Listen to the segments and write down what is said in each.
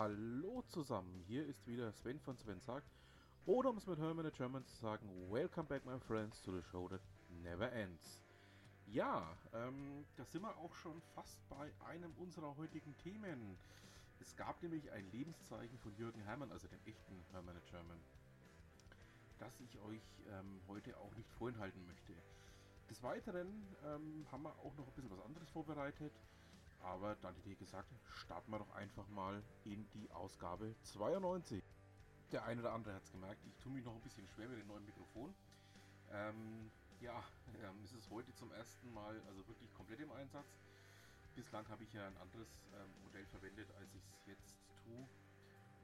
Hallo zusammen, hier ist wieder Sven von Sven sagt, oder um es mit Hermann German zu sagen, Welcome back my friends to the show that never ends. Ja, ähm, da sind wir auch schon fast bei einem unserer heutigen Themen. Es gab nämlich ein Lebenszeichen von Jürgen Hermann, also dem echten Hermann German, das ich euch ähm, heute auch nicht vorenthalten möchte. Des Weiteren ähm, haben wir auch noch ein bisschen was anderes vorbereitet. Aber dann hätte ich gesagt, starten wir doch einfach mal in die Ausgabe 92. Der eine oder andere hat es gemerkt, ich tue mich noch ein bisschen schwer mit dem neuen Mikrofon. Ähm, ja, ähm, es ist heute zum ersten Mal also wirklich komplett im Einsatz. Bislang habe ich ja ein anderes ähm, Modell verwendet, als ich es jetzt tue.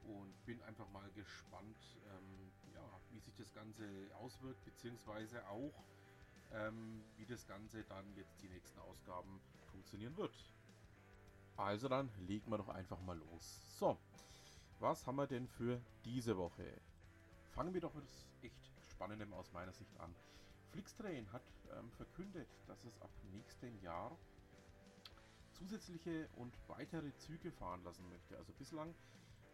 Und bin einfach mal gespannt, ähm, ja, wie sich das Ganze auswirkt, beziehungsweise auch, ähm, wie das Ganze dann jetzt die nächsten Ausgaben funktionieren wird. Also dann legen wir doch einfach mal los. So, was haben wir denn für diese Woche? Fangen wir doch mit echt Spannendem aus meiner Sicht an. Flixtrain hat ähm, verkündet, dass es ab nächstem Jahr zusätzliche und weitere Züge fahren lassen möchte. Also bislang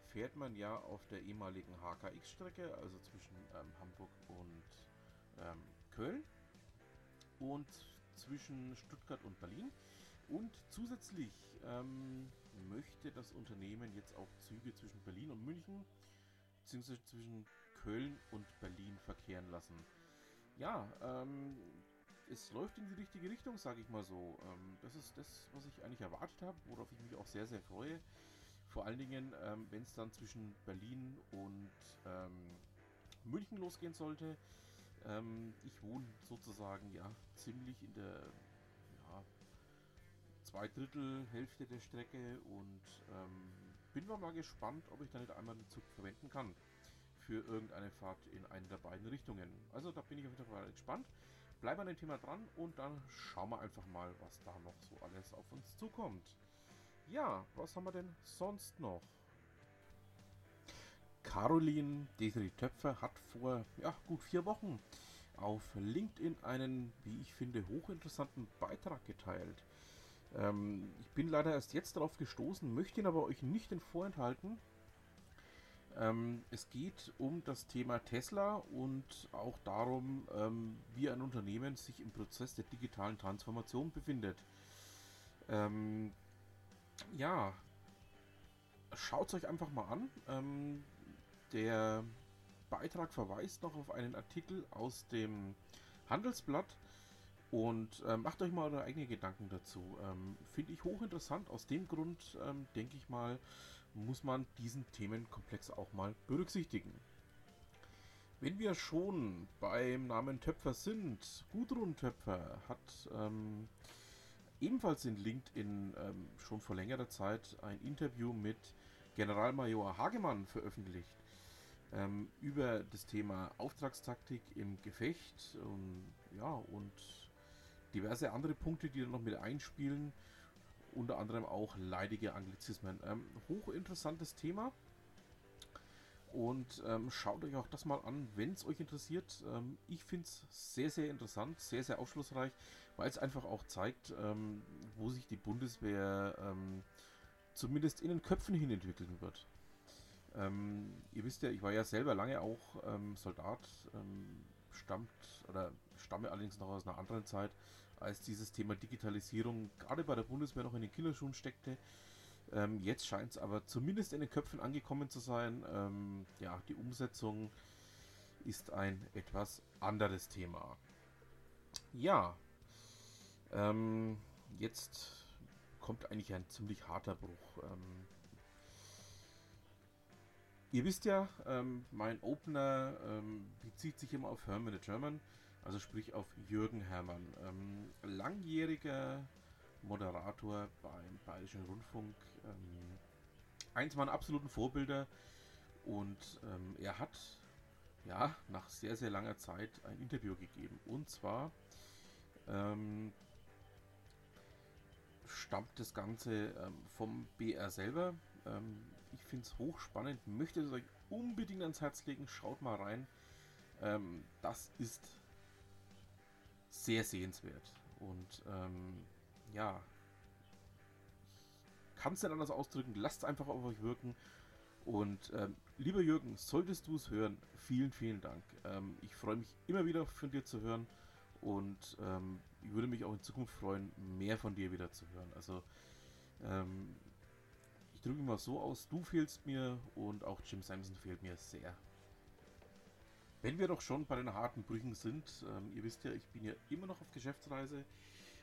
fährt man ja auf der ehemaligen HKX-Strecke, also zwischen ähm, Hamburg und ähm, Köln und zwischen Stuttgart und Berlin. Und zusätzlich ähm, möchte das Unternehmen jetzt auch Züge zwischen Berlin und München beziehungsweise zwischen Köln und Berlin verkehren lassen. Ja, ähm, es läuft in die richtige Richtung, sage ich mal so. Ähm, das ist das, was ich eigentlich erwartet habe, worauf ich mich auch sehr, sehr freue. Vor allen Dingen, ähm, wenn es dann zwischen Berlin und ähm, München losgehen sollte. Ähm, ich wohne sozusagen ja ziemlich in der zwei Drittel Hälfte der Strecke und ähm, bin mal gespannt, ob ich da nicht einmal den Zug verwenden kann für irgendeine Fahrt in eine der beiden Richtungen. Also da bin ich auf jeden Fall gespannt. Bleiben wir an dem Thema dran und dann schauen wir einfach mal, was da noch so alles auf uns zukommt. Ja, was haben wir denn sonst noch? Caroline Desiree Töpfer hat vor ja, gut vier Wochen auf LinkedIn einen, wie ich finde, hochinteressanten Beitrag geteilt. Ähm, ich bin leider erst jetzt darauf gestoßen, möchte ihn aber euch nicht vorenthalten. Ähm, es geht um das Thema Tesla und auch darum, ähm, wie ein Unternehmen sich im Prozess der digitalen Transformation befindet. Ähm, ja, schaut es euch einfach mal an. Ähm, der Beitrag verweist noch auf einen Artikel aus dem Handelsblatt und äh, macht euch mal eure eigenen Gedanken dazu. Ähm, Finde ich hochinteressant. Aus dem Grund, ähm, denke ich mal, muss man diesen Themenkomplex auch mal berücksichtigen. Wenn wir schon beim Namen Töpfer sind, Gudrun Töpfer hat ähm, ebenfalls in LinkedIn ähm, schon vor längerer Zeit ein Interview mit Generalmajor Hagemann veröffentlicht ähm, über das Thema Auftragstaktik im Gefecht und ja und diverse andere Punkte, die da noch mit einspielen. Unter anderem auch leidige Anglizismen. Ähm, hochinteressantes Thema. Und ähm, schaut euch auch das mal an, wenn es euch interessiert. Ähm, ich finde es sehr, sehr interessant, sehr, sehr aufschlussreich, weil es einfach auch zeigt, ähm, wo sich die Bundeswehr ähm, zumindest in den Köpfen hin entwickeln wird. Ähm, ihr wisst ja, ich war ja selber lange auch ähm, Soldat, stammt oder stamme allerdings noch aus einer anderen Zeit, als dieses Thema Digitalisierung gerade bei der Bundeswehr noch in den Kinderschuhen steckte. Ähm, jetzt scheint es aber zumindest in den Köpfen angekommen zu sein. Ähm, ja, die Umsetzung ist ein etwas anderes Thema. Ja, ähm, jetzt kommt eigentlich ein ziemlich harter Bruch. Ähm, Ihr wisst ja, ähm, mein Opener ähm, bezieht sich immer auf Hermann the German, also sprich auf Jürgen Hermann. Ähm, langjähriger Moderator beim Bayerischen Rundfunk. Ähm, eins meiner absoluten Vorbilder. Und ähm, er hat ja nach sehr, sehr langer Zeit ein Interview gegeben. Und zwar ähm, stammt das Ganze vom BR selber. Ähm, ich finde es hochspannend, möchte es euch unbedingt ans Herz legen. Schaut mal rein. Ähm, das ist sehr sehenswert. Und ähm, ja, kann es nicht anders ausdrücken. Lasst einfach auf euch wirken. Und ähm, lieber Jürgen, solltest du es hören, vielen, vielen Dank. Ähm, ich freue mich immer wieder von dir zu hören und ähm, ich würde mich auch in Zukunft freuen, mehr von dir wieder zu hören. Also ähm, ich drücke mal so aus, du fehlst mir und auch Jim Samson fehlt mir sehr. Wenn wir doch schon bei den harten Brüchen sind, ähm, ihr wisst ja, ich bin ja immer noch auf Geschäftsreise,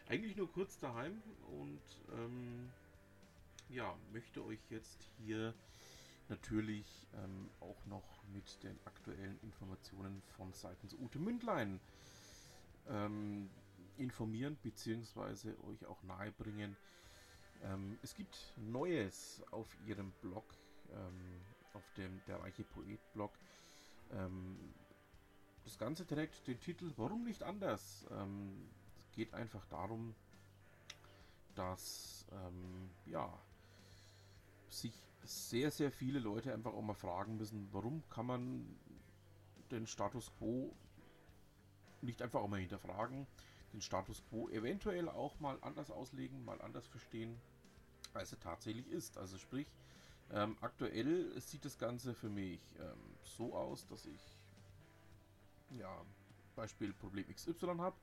eigentlich nur kurz daheim und ähm, ja, möchte euch jetzt hier natürlich ähm, auch noch mit den aktuellen Informationen von seitens Ute Mündlein ähm, informieren bzw. euch auch nahebringen. Ähm, es gibt Neues auf ihrem Blog, ähm, auf dem Der Reiche Poet Blog. Ähm, das Ganze trägt den Titel Warum nicht anders? Ähm, es geht einfach darum, dass ähm, ja, sich sehr, sehr viele Leute einfach auch mal fragen müssen, warum kann man den Status quo nicht einfach auch mal hinterfragen, den Status quo eventuell auch mal anders auslegen, mal anders verstehen, als er tatsächlich ist. Also sprich, ähm, aktuell sieht das Ganze für mich ähm, so aus, dass ich ja Beispiel Problem XY habe.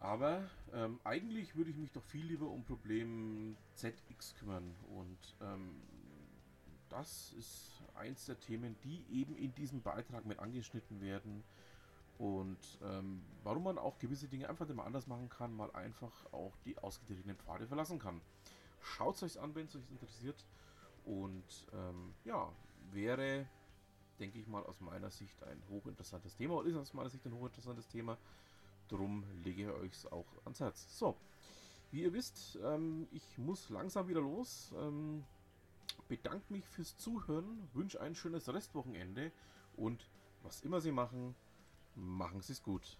Aber ähm, eigentlich würde ich mich doch viel lieber um Problem ZX kümmern. Und ähm, das ist eins der Themen, die eben in diesem Beitrag mit angeschnitten werden. Und ähm, warum man auch gewisse Dinge einfach immer anders machen kann, mal einfach auch die ausgetretenen Pfade verlassen kann. Schaut es euch an, wenn es euch interessiert. Und ähm, ja, wäre, denke ich mal, aus meiner Sicht ein hochinteressantes Thema. Oder ist aus meiner Sicht ein hochinteressantes Thema. Drum lege ich euch auch ans Herz. So, wie ihr wisst, ähm, ich muss langsam wieder los. Ähm, bedanke mich fürs Zuhören, wünsche ein schönes Restwochenende und was immer Sie machen, machen Sie es gut.